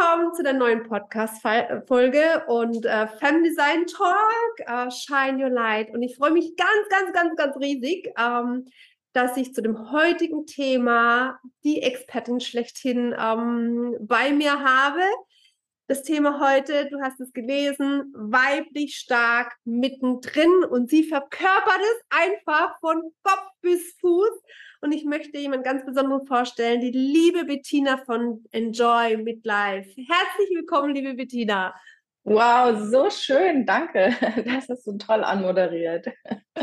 Willkommen zu der neuen Podcast-Folge und äh, Femdesign Talk, äh, Shine Your Light. Und ich freue mich ganz, ganz, ganz, ganz riesig, ähm, dass ich zu dem heutigen Thema die Expertin schlechthin ähm, bei mir habe. Das Thema heute, du hast es gelesen, weiblich stark mittendrin und sie verkörpert es einfach von Kopf bis Fuß. Und ich möchte jemand ganz besonderen vorstellen, die liebe Bettina von Enjoy Midlife. Herzlich willkommen, liebe Bettina. Wow, so schön, danke. Das hast du toll anmoderiert.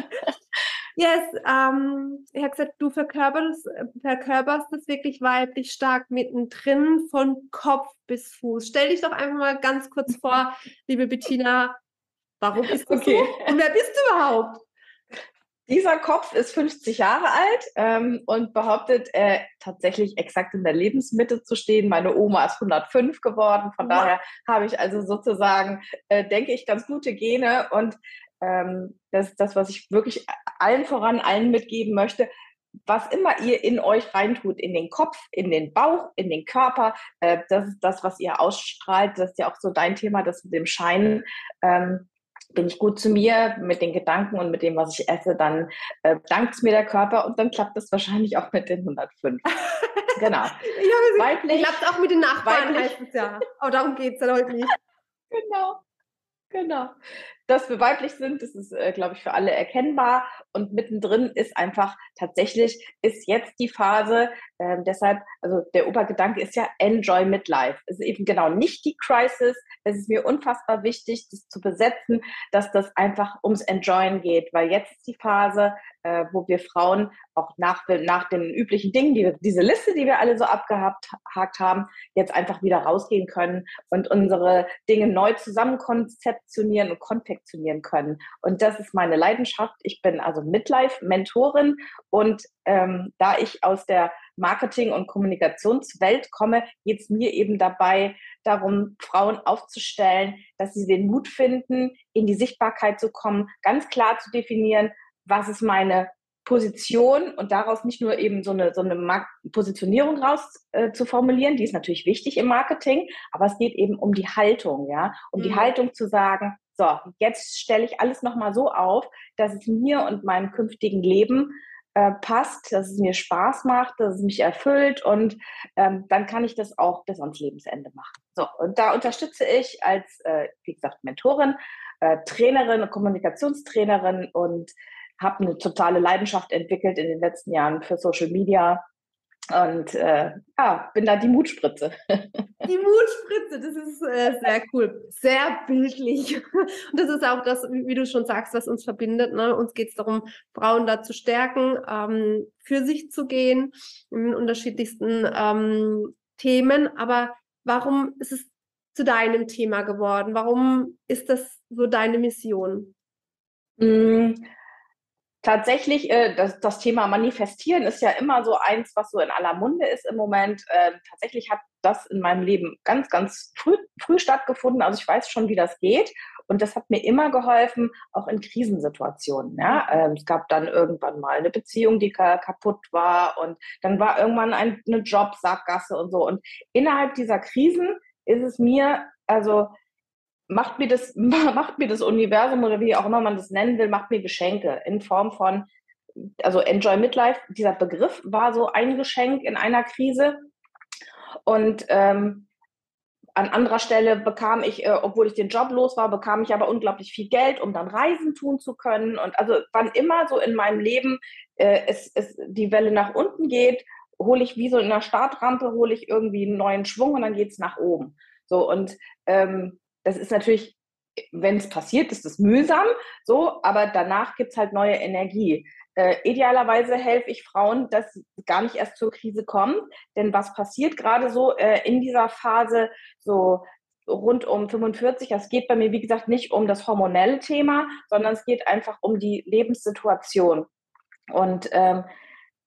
Yes, ähm, ich habe gesagt, du verkörperst, verkörperst das wirklich weiblich stark mittendrin, von Kopf bis Fuß. Stell dich doch einfach mal ganz kurz vor, liebe Bettina, warum ist das okay. so? Und wer bist du überhaupt? Dieser Kopf ist 50 Jahre alt ähm, und behauptet äh, tatsächlich exakt in der Lebensmitte zu stehen. Meine Oma ist 105 geworden, von wow. daher habe ich also sozusagen, äh, denke ich, ganz gute Gene und ähm, das ist das, was ich wirklich allen voran allen mitgeben möchte. Was immer ihr in euch reintut, in den Kopf, in den Bauch, in den Körper, äh, das ist das, was ihr ausstrahlt. Das ist ja auch so dein Thema, das mit dem Scheinen. Ähm, bin ich gut zu mir mit den Gedanken und mit dem, was ich esse, dann äh, dankt es mir der Körper und dann klappt es wahrscheinlich auch mit den 105. genau. Ich weiblich, klappt auch mit den Nachbarn, es ja. Aber darum geht es ja heute nicht. Genau. Genau. Dass wir weiblich sind, das ist, äh, glaube ich, für alle erkennbar. Und mittendrin ist einfach tatsächlich, ist jetzt die Phase, äh, deshalb, also der Obergedanke ist ja Enjoy Midlife. Es ist eben genau nicht die Crisis. Es ist mir unfassbar wichtig, das zu besetzen, dass das einfach ums Enjoyen geht, weil jetzt ist die Phase, äh, wo wir Frauen auch nach, nach den üblichen Dingen, die, diese Liste, die wir alle so abgehakt haben, jetzt einfach wieder rausgehen können und unsere Dinge neu zusammen konzeptionieren und konfektionieren können. Und das ist meine Leidenschaft. Ich bin also Midlife-Mentorin und ähm, da ich aus der Marketing- und Kommunikationswelt komme, geht es mir eben dabei darum, Frauen aufzustellen, dass sie den Mut finden, in die Sichtbarkeit zu kommen, ganz klar zu definieren, was ist meine Position und daraus nicht nur eben so eine, so eine Positionierung raus äh, zu formulieren, die ist natürlich wichtig im Marketing, aber es geht eben um die Haltung, ja, um mhm. die Haltung zu sagen, so, jetzt stelle ich alles nochmal so auf, dass es mir und meinem künftigen Leben äh, passt, dass es mir Spaß macht, dass es mich erfüllt und ähm, dann kann ich das auch bis ans Lebensende machen. So, und da unterstütze ich als, äh, wie gesagt, Mentorin, äh, Trainerin, Kommunikationstrainerin und habe eine totale Leidenschaft entwickelt in den letzten Jahren für Social Media und äh, ja, bin da die Mutspritze. Die Mutspritze, das ist äh, sehr cool, sehr bildlich. Und das ist auch das, wie du schon sagst, was uns verbindet. Ne? Uns geht es darum, Frauen da zu stärken, ähm, für sich zu gehen, in unterschiedlichsten ähm, Themen. Aber warum ist es zu deinem Thema geworden? Warum ist das so deine Mission? Mm, tatsächlich, äh, das, das, Thema Manifestieren ist ja immer so eins, was so in aller Munde ist im Moment. Äh, tatsächlich hat das in meinem Leben ganz, ganz früh, früh stattgefunden. Also ich weiß schon, wie das geht. Und das hat mir immer geholfen, auch in Krisensituationen. Ja? Ähm, es gab dann irgendwann mal eine Beziehung, die kaputt war. Und dann war irgendwann ein, eine Jobsackgasse und so. Und innerhalb dieser Krisen ist es mir, also macht mir das, macht mir das Universum oder wie auch immer man das nennen will, macht mir Geschenke in Form von, also Enjoy Midlife, dieser Begriff war so ein Geschenk in einer Krise. Und ähm, an anderer Stelle bekam ich, äh, obwohl ich den Job los war, bekam ich aber unglaublich viel Geld, um dann Reisen tun zu können. Und also wann immer so in meinem Leben äh, es, es die Welle nach unten geht, hole ich wie so in einer Startrampe, hole ich irgendwie einen neuen Schwung und dann geht es nach oben. So und ähm, das ist natürlich wenn es passiert, ist es mühsam, so, aber danach gibt es halt neue Energie. Äh, idealerweise helfe ich Frauen, dass gar nicht erst zur Krise kommt, denn was passiert gerade so äh, in dieser Phase, so rund um 45. Es geht bei mir, wie gesagt, nicht um das hormonelle Thema, sondern es geht einfach um die Lebenssituation. Und ähm,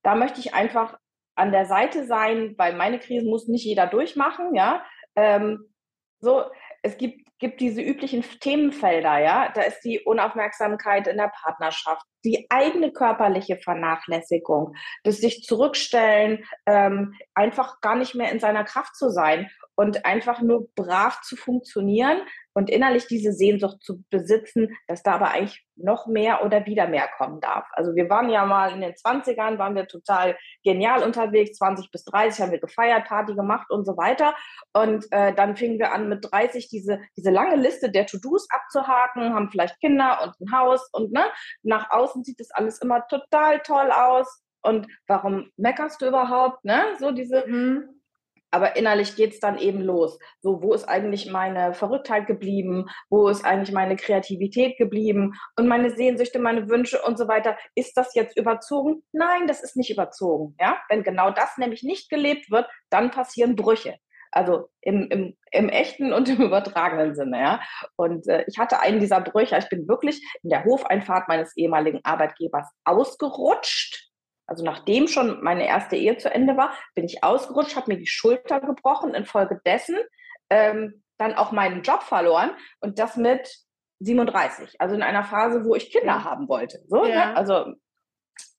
da möchte ich einfach an der Seite sein, weil meine Krisen muss nicht jeder durchmachen, ja. Ähm, so, es gibt, gibt diese üblichen Themenfelder, ja. Da ist die Unaufmerksamkeit in der Partnerschaft, die eigene körperliche Vernachlässigung, das sich zurückstellen, ähm, einfach gar nicht mehr in seiner Kraft zu sein und einfach nur brav zu funktionieren und innerlich diese Sehnsucht zu besitzen, dass da aber eigentlich noch mehr oder wieder mehr kommen darf. Also wir waren ja mal in den 20ern, waren wir total genial unterwegs, 20 bis 30 haben wir gefeiert, Party gemacht und so weiter. Und äh, dann fingen wir an mit 30 diese, diese lange Liste der To-Dos abzuhaken, haben vielleicht Kinder und ein Haus und ne, nach außen sieht das alles immer total toll aus. Und warum meckerst du überhaupt? Ne? So diese, mhm aber innerlich geht es dann eben los. So, wo ist eigentlich meine Verrücktheit geblieben? Wo ist eigentlich meine Kreativität geblieben? Und meine Sehnsüchte, meine Wünsche und so weiter. Ist das jetzt überzogen? Nein, das ist nicht überzogen. Ja? Wenn genau das nämlich nicht gelebt wird, dann passieren Brüche. Also im, im, im echten und im übertragenen Sinne. Ja? Und äh, ich hatte einen dieser Brüche. Ich bin wirklich in der Hofeinfahrt meines ehemaligen Arbeitgebers ausgerutscht also nachdem schon meine erste Ehe zu Ende war, bin ich ausgerutscht, habe mir die Schulter gebrochen, infolgedessen ähm, dann auch meinen Job verloren und das mit 37, also in einer Phase, wo ich Kinder haben wollte. So, ne? ja. ne? Also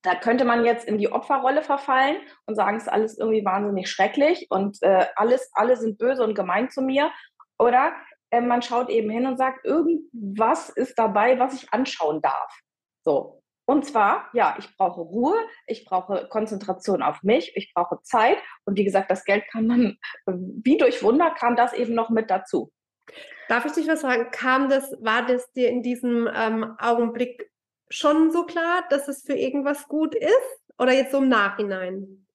da könnte man jetzt in die Opferrolle verfallen und sagen, es ist alles irgendwie wahnsinnig schrecklich und äh, alles, alle sind böse und gemein zu mir. Oder äh, man schaut eben hin und sagt, irgendwas ist dabei, was ich anschauen darf. So, und zwar, ja, ich brauche Ruhe, ich brauche Konzentration auf mich, ich brauche Zeit. Und wie gesagt, das Geld kann man, wie durch Wunder, kam das eben noch mit dazu. Darf ich dich was fragen? Kam das, war das dir in diesem ähm, Augenblick schon so klar, dass es für irgendwas gut ist? Oder jetzt so im Nachhinein?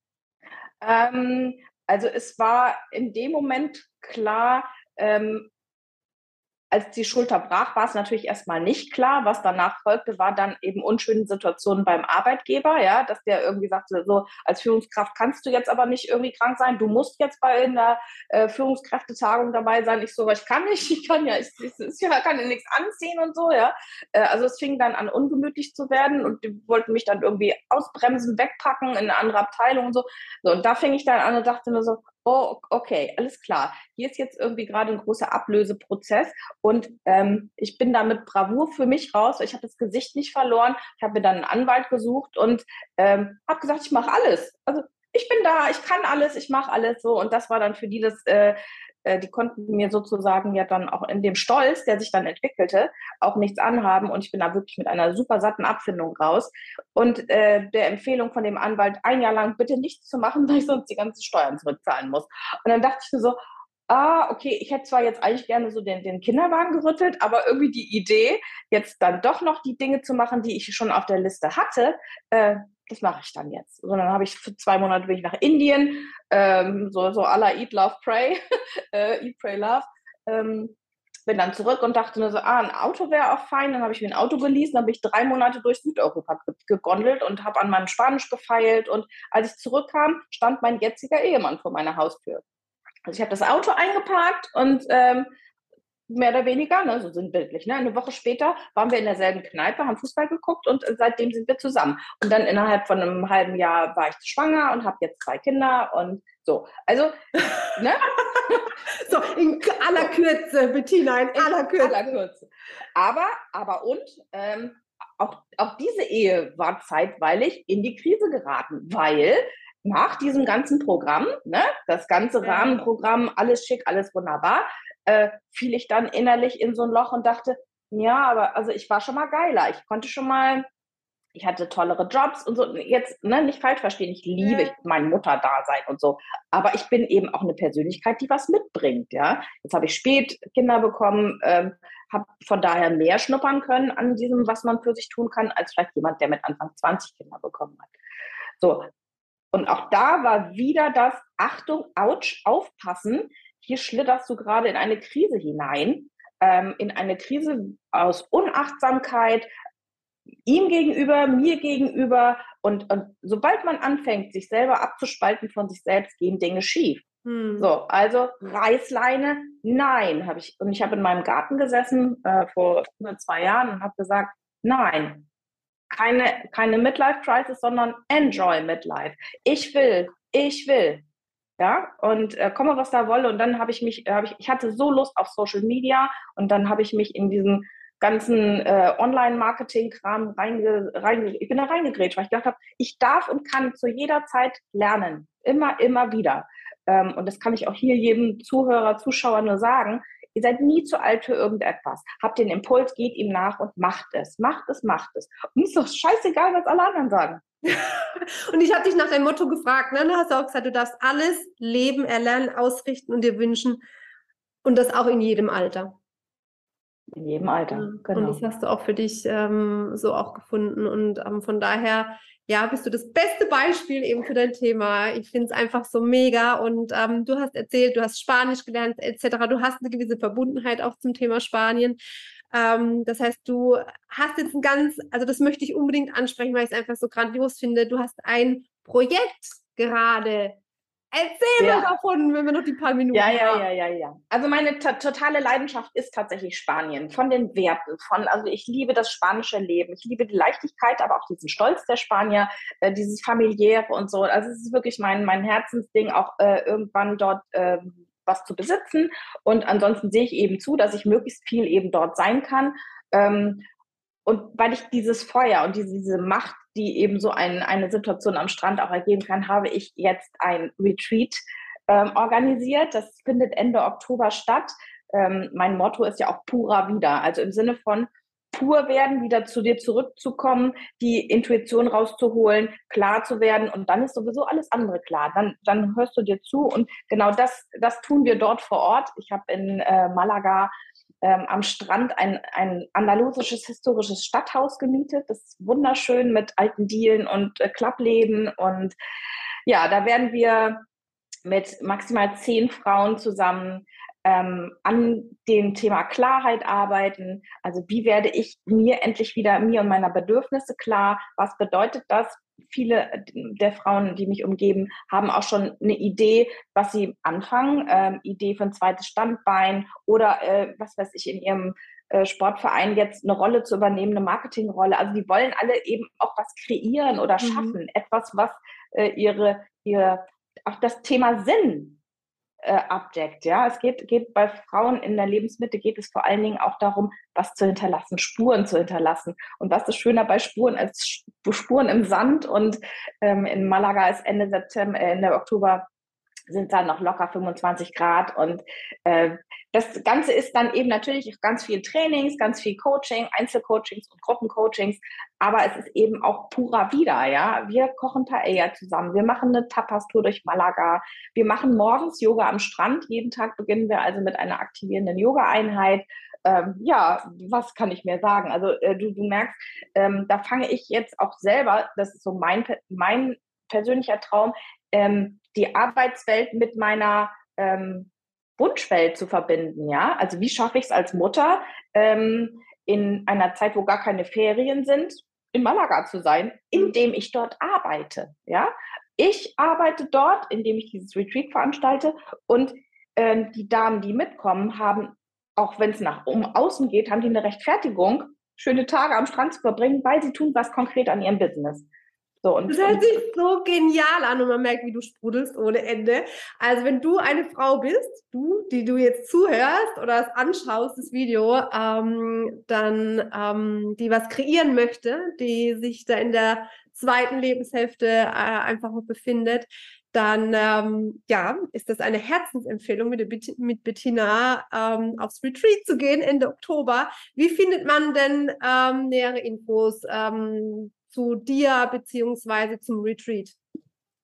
Ähm, also es war in dem Moment klar, ähm, als die Schulter brach, war es natürlich erstmal nicht klar. Was danach folgte, war dann eben unschöne Situationen beim Arbeitgeber, ja, dass der irgendwie sagte, so als Führungskraft kannst du jetzt aber nicht irgendwie krank sein, du musst jetzt bei einer äh, Führungskräftetagung dabei sein. Ich so, ich kann nicht, ich kann ja, ich, ich, ich kann ja nichts anziehen und so, ja. Äh, also es fing dann an, ungemütlich zu werden und die wollten mich dann irgendwie ausbremsen, wegpacken in eine andere Abteilung und so. so und da fing ich dann an und dachte mir so, oh, okay, alles klar. Hier ist jetzt irgendwie gerade ein großer Ablöseprozess und ähm, ich bin da mit Bravour für mich raus. Ich habe das Gesicht nicht verloren. Ich habe mir dann einen Anwalt gesucht und ähm, habe gesagt, ich mache alles. Also ich bin da, ich kann alles, ich mache alles so. Und das war dann für die das äh, äh, die konnten mir sozusagen ja dann auch in dem Stolz, der sich dann entwickelte, auch nichts anhaben. Und ich bin da wirklich mit einer super satten Abfindung raus. Und äh, der Empfehlung von dem Anwalt, ein Jahr lang bitte nichts zu machen, weil ich sonst die ganzen Steuern zurückzahlen muss. Und dann dachte ich mir so, ah, okay, ich hätte zwar jetzt eigentlich gerne so den, den Kinderwagen gerüttelt, aber irgendwie die Idee, jetzt dann doch noch die Dinge zu machen, die ich schon auf der Liste hatte, äh, das mache ich dann jetzt. Und dann habe ich für zwei Monate bin ich nach Indien, ähm, so, so à la Eat, Love, Pray, äh, Eat, Pray, Love. Ähm, bin dann zurück und dachte nur so, ah, ein Auto wäre auch fein. Dann habe ich mir ein Auto geleast, dann habe ich drei Monate durch Südeuropa gegondelt und habe an meinem Spanisch gefeilt. Und als ich zurückkam, stand mein jetziger Ehemann vor meiner Haustür. Also ich habe das Auto eingeparkt und ähm, mehr oder weniger, ne, so sinnbildlich. Ne? Eine Woche später waren wir in derselben Kneipe, haben Fußball geguckt und seitdem sind wir zusammen. Und dann innerhalb von einem halben Jahr war ich schwanger und habe jetzt zwei Kinder und so. Also, ne? so, in aller Kürze, Bettina, in aller Kürze. aller Kürze. Aber, aber und, ähm, auch, auch diese Ehe war zeitweilig in die Krise geraten, weil nach diesem ganzen Programm, ne, das ganze Rahmenprogramm, alles schick, alles wunderbar, äh, fiel ich dann innerlich in so ein Loch und dachte, ja, aber also ich war schon mal geiler. Ich konnte schon mal, ich hatte tollere Jobs und so. Jetzt, ne, nicht falsch verstehen, ich liebe ja. mein Mutterdasein und so. Aber ich bin eben auch eine Persönlichkeit, die was mitbringt, ja. Jetzt habe ich spät Kinder bekommen, ähm, habe von daher mehr schnuppern können an diesem, was man für sich tun kann, als vielleicht jemand, der mit Anfang 20 Kinder bekommen hat. So. Und auch da war wieder das, Achtung, ouch, aufpassen, hier schlitterst du gerade in eine Krise hinein. ähm, in eine Krise aus Unachtsamkeit, ihm gegenüber, mir gegenüber. Und, und sobald man anfängt, sich selber abzuspalten von sich selbst, gehen Dinge schief. Hm. So, also Reißleine, nein, habe ich. Und ich habe in meinem Garten gesessen äh, vor zwei Jahren und habe gesagt, nein, keine, keine Midlife-Crisis, sondern enjoy Midlife. Ich will, ich will. Ja, und äh, komme, was da wolle. Und dann habe ich mich, hab ich, ich hatte so Lust auf Social Media und dann habe ich mich in diesen ganzen äh, Online-Marketing-Kram reinge, reinge, ich bin da reingegrätscht, weil ich gedacht habe, ich darf und kann zu jeder Zeit lernen. Immer, immer wieder. Ähm, und das kann ich auch hier jedem Zuhörer, Zuschauer nur sagen. Ihr seid nie zu alt für irgendetwas. Habt den Impuls, geht ihm nach und macht es. Macht es, macht es. Und ist doch scheißegal, was alle anderen sagen. und ich habe dich nach deinem Motto gefragt, ne? Du hast auch gesagt, du darfst alles leben, erlernen, ausrichten und dir wünschen. Und das auch in jedem Alter. In jedem Alter, genau. Und das hast du auch für dich ähm, so auch gefunden. Und ähm, von daher, ja, bist du das beste Beispiel eben für dein Thema. Ich finde es einfach so mega. Und ähm, du hast erzählt, du hast Spanisch gelernt, etc. Du hast eine gewisse Verbundenheit auch zum Thema Spanien. Ähm, das heißt, du hast jetzt ein ganz, also das möchte ich unbedingt ansprechen, weil ich es einfach so grandios finde. Du hast ein Projekt gerade Erzähl ja. mal davon, wenn wir noch die paar Minuten ja, ja, haben. Ja, ja, ja, ja. Also meine totale Leidenschaft ist tatsächlich Spanien. Von den Werten, von, also ich liebe das spanische Leben. Ich liebe die Leichtigkeit, aber auch diesen Stolz der Spanier, äh, dieses familiäre und so. Also es ist wirklich mein, mein Herzensding, auch äh, irgendwann dort äh, was zu besitzen. Und ansonsten sehe ich eben zu, dass ich möglichst viel eben dort sein kann. Ähm, und weil ich dieses Feuer und diese, diese Macht, die eben so ein, eine Situation am Strand auch ergeben kann, habe ich jetzt ein Retreat ähm, organisiert. Das findet Ende Oktober statt. Ähm, mein Motto ist ja auch pura wieder, also im Sinne von pur werden, wieder zu dir zurückzukommen, die Intuition rauszuholen, klar zu werden und dann ist sowieso alles andere klar. Dann, dann hörst du dir zu und genau das, das tun wir dort vor Ort. Ich habe in äh, Malaga ähm, am Strand ein, ein andalusisches historisches Stadthaus gemietet. Das ist wunderschön mit alten Dielen und äh, Klappläden. Und ja, da werden wir mit maximal zehn Frauen zusammen ähm, an dem Thema Klarheit arbeiten. Also wie werde ich mir endlich wieder mir und meiner Bedürfnisse klar? Was bedeutet das? Viele der Frauen, die mich umgeben, haben auch schon eine Idee, was sie anfangen. Ähm, Idee für ein zweites Standbein oder äh, was weiß ich in ihrem äh, Sportverein jetzt eine Rolle zu übernehmen, eine Marketingrolle. Also die wollen alle eben auch was kreieren oder mhm. schaffen, mhm. etwas, was äh, ihre, ihre auch das Thema Sinn äh, abdeckt. Ja, es geht, geht bei Frauen in der Lebensmitte geht es vor allen Dingen auch darum, was zu hinterlassen, Spuren zu hinterlassen. Und was ist schöner bei Spuren als Spuren im Sand? Und ähm, in Malaga ist Ende September, äh, Ende Oktober sind dann noch locker 25 Grad. Und äh, das Ganze ist dann eben natürlich ganz viel Trainings, ganz viel Coaching, Einzelcoachings und Gruppencoachings. Aber es ist eben auch purer Wieder, ja. Wir kochen Paella zusammen. Wir machen eine Tapas-Tour durch Malaga. Wir machen morgens Yoga am Strand. Jeden Tag beginnen wir also mit einer aktivierenden Yoga-Einheit. Ähm, ja, was kann ich mir sagen? Also äh, du, du merkst, ähm, da fange ich jetzt auch selber, das ist so mein, mein persönlicher Traum, ähm, die Arbeitswelt mit meiner ähm, Wunschwelt zu verbinden, ja. Also wie schaffe ich es als Mutter, ähm, in einer Zeit, wo gar keine Ferien sind, in Malaga zu sein, indem ich dort arbeite, ja. Ich arbeite dort, indem ich dieses Retreat veranstalte und ähm, die Damen, die mitkommen, haben, auch wenn es nach um außen geht, haben die eine Rechtfertigung, schöne Tage am Strand zu verbringen, weil sie tun was konkret an ihrem Business. So, und, das hört sich so genial an und man merkt, wie du sprudelst ohne Ende. Also wenn du eine Frau bist, du, die du jetzt zuhörst oder es anschaust, das Video, ähm, dann ähm, die was kreieren möchte, die sich da in der zweiten Lebenshälfte äh, einfach befindet, dann ähm, ja, ist das eine Herzensempfehlung, mit, mit Bettina ähm, aufs Retreat zu gehen Ende Oktober. Wie findet man denn ähm, nähere Infos? Zu dir beziehungsweise zum Retreat?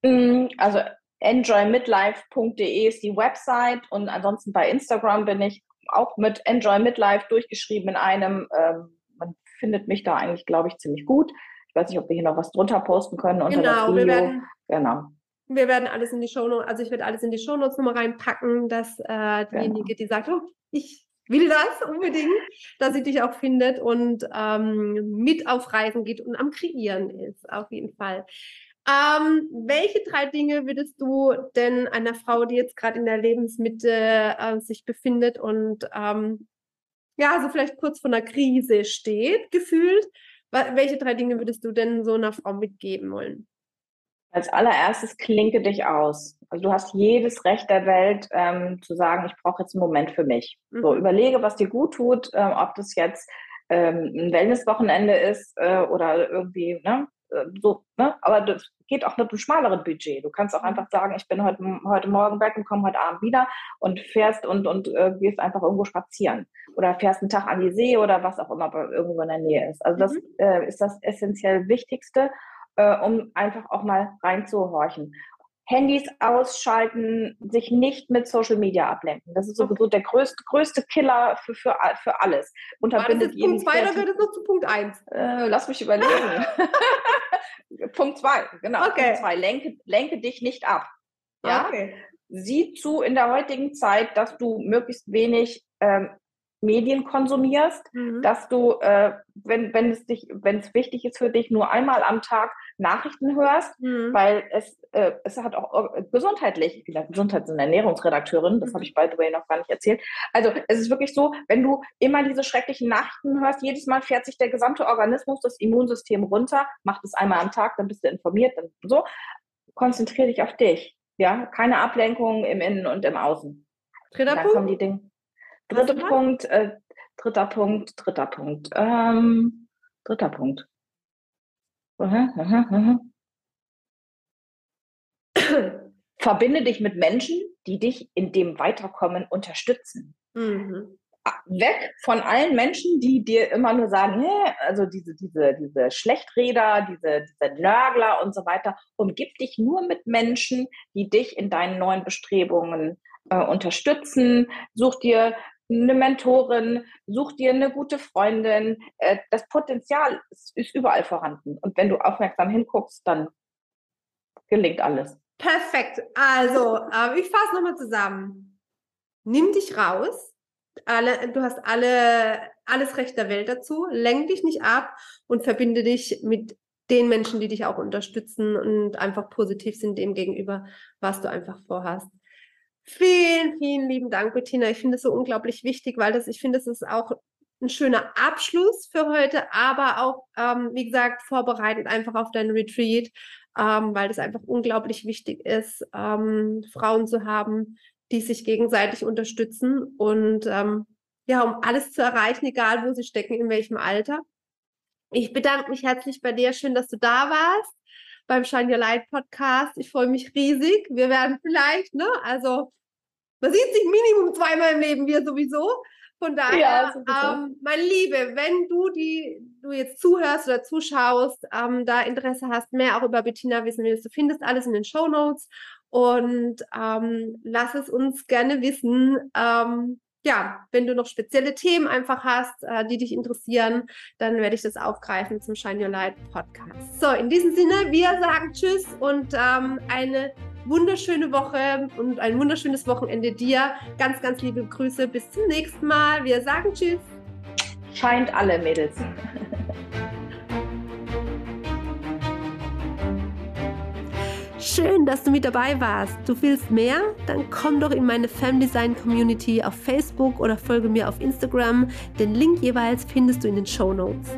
Mm, also enjoymidlife.de ist die Website und ansonsten bei Instagram bin ich auch mit Enjoy Midlife durchgeschrieben in einem. Ähm, man findet mich da eigentlich, glaube ich, ziemlich gut. Ich weiß nicht, ob wir hier noch was drunter posten können unter genau, das Video. Wir werden, genau. Wir werden alles in die Shownotes, also ich werde alles in die Shownotes nochmal reinpacken, dass äh, diejenige, genau. die sagt, oh, ich will das unbedingt, dass sie dich auch findet und ähm, mit auf Reisen geht und am Kreieren ist, auf jeden Fall. Ähm, welche drei Dinge würdest du denn einer Frau, die jetzt gerade in der Lebensmitte äh, sich befindet und ähm, ja, so vielleicht kurz vor einer Krise steht, gefühlt, welche drei Dinge würdest du denn so einer Frau mitgeben wollen? Als allererstes klinke dich aus. Also du hast jedes Recht der Welt ähm, zu sagen, ich brauche jetzt einen Moment für mich. Mhm. So überlege, was dir gut tut, äh, ob das jetzt ähm, ein Wellnesswochenende ist äh, oder irgendwie, ne, äh, so, ne? Aber das geht auch mit einem schmaleren Budget. Du kannst auch mhm. einfach sagen, ich bin heute, heute Morgen weg und komme heute Abend wieder und fährst und, und äh, gehst einfach irgendwo spazieren. Oder fährst einen Tag an die See oder was auch immer irgendwo in der Nähe ist. Also das mhm. äh, ist das essentiell Wichtigste äh, um einfach auch mal reinzuhorchen. Handys ausschalten, sich nicht mit Social Media ablenken. Das ist sowieso der größte, größte Killer für, für, für alles. Unterbindet jeden Punkt 2 oder gehört es noch zu Punkt 1? Äh, lass mich überlegen. Punkt 2, genau. Okay. Punkt 2, lenke, lenke dich nicht ab. Ja? Okay. Sieh zu in der heutigen Zeit, dass du möglichst wenig ähm, Medien konsumierst, mhm. dass du, äh, wenn, wenn es dich, wenn es wichtig ist für dich, nur einmal am Tag Nachrichten hörst, mhm. weil es, äh, es hat auch äh, gesundheitlich, ich bin ja Gesundheits- und Ernährungsredakteurin, das mhm. habe ich by the way noch gar nicht erzählt. Also es ist wirklich so, wenn du immer diese schrecklichen Nachrichten hörst, jedes Mal fährt sich der gesamte Organismus, das Immunsystem runter, macht es einmal am Tag, dann bist du informiert, dann so. Konzentriere dich auf dich. Ja, keine Ablenkung im Innen und im Außen. Dritter Punkt. kommen die Dinge. Dritter Punkt, äh, dritter Punkt, dritter Punkt, ähm, dritter Punkt. Verbinde dich mit Menschen, die dich in dem Weiterkommen unterstützen. Mhm. Weg von allen Menschen, die dir immer nur sagen, nee, also diese, diese, diese Schlechträder, diese, diese Nörgler und so weiter. Umgib dich nur mit Menschen, die dich in deinen neuen Bestrebungen äh, unterstützen. Such dir eine Mentorin, such dir eine gute Freundin. Äh, das Potenzial ist, überall vorhanden. Und wenn du aufmerksam hinguckst, dann gelingt alles. Perfekt. Also, äh, ich fasse nochmal zusammen. Nimm dich raus. Alle, du hast alle, alles Recht der Welt dazu. Lenk dich nicht ab und verbinde dich mit den Menschen, die dich auch unterstützen und einfach positiv sind dem gegenüber, was du einfach vorhast. Vielen, vielen lieben Dank, Bettina. Ich finde es so unglaublich wichtig, weil das, ich finde, es ist auch ein schöner Abschluss für heute, aber auch, ähm, wie gesagt, vorbereitet einfach auf deinen Retreat, ähm, weil das einfach unglaublich wichtig ist, ähm, Frauen zu haben, die sich gegenseitig unterstützen und ähm, ja, um alles zu erreichen, egal wo sie stecken, in welchem Alter. Ich bedanke mich herzlich bei dir. Schön, dass du da warst beim Shine Your Light Podcast. Ich freue mich riesig. Wir werden vielleicht, ne, also man sieht sich Minimum zweimal im Leben, wir sowieso. Von daher, ja, ähm, meine Liebe, wenn du die, du jetzt zuhörst oder zuschaust, ähm, da Interesse hast, mehr auch über Bettina wissen willst, du findest alles in den Show Notes und ähm, lass es uns gerne wissen, ähm, ja, wenn du noch spezielle Themen einfach hast, äh, die dich interessieren, dann werde ich das aufgreifen zum Shine Your Light Podcast. So, in diesem Sinne, wir sagen Tschüss und ähm, eine wunderschöne Woche und ein wunderschönes Wochenende dir. Ganz, ganz liebe Grüße. Bis zum nächsten Mal. Wir sagen Tschüss. Scheint alle Mädels. Schön, dass du mit dabei warst. Du willst mehr? Dann komm doch in meine Femdesign Community auf Facebook oder folge mir auf Instagram. Den Link jeweils findest du in den Show Notes.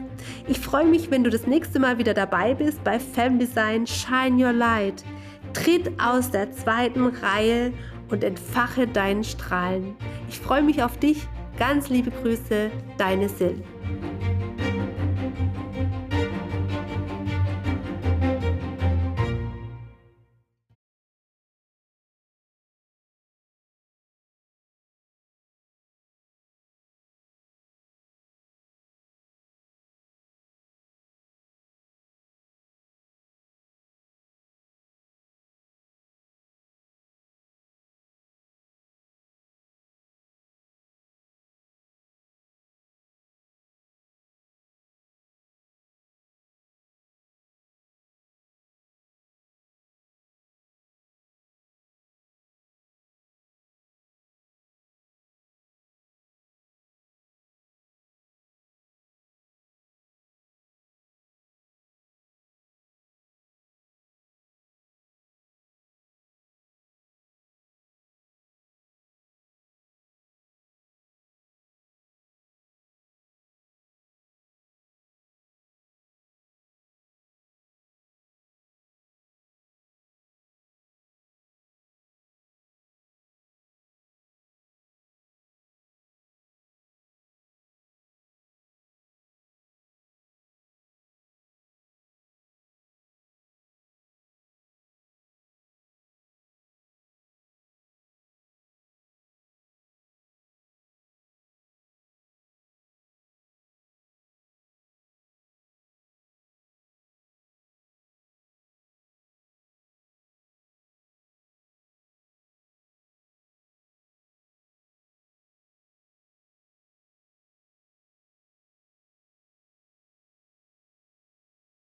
Ich freue mich, wenn du das nächste Mal wieder dabei bist bei Femdesign Shine Your Light. Tritt aus der zweiten Reihe und entfache deinen Strahlen. Ich freue mich auf dich. Ganz liebe Grüße, deine Sil.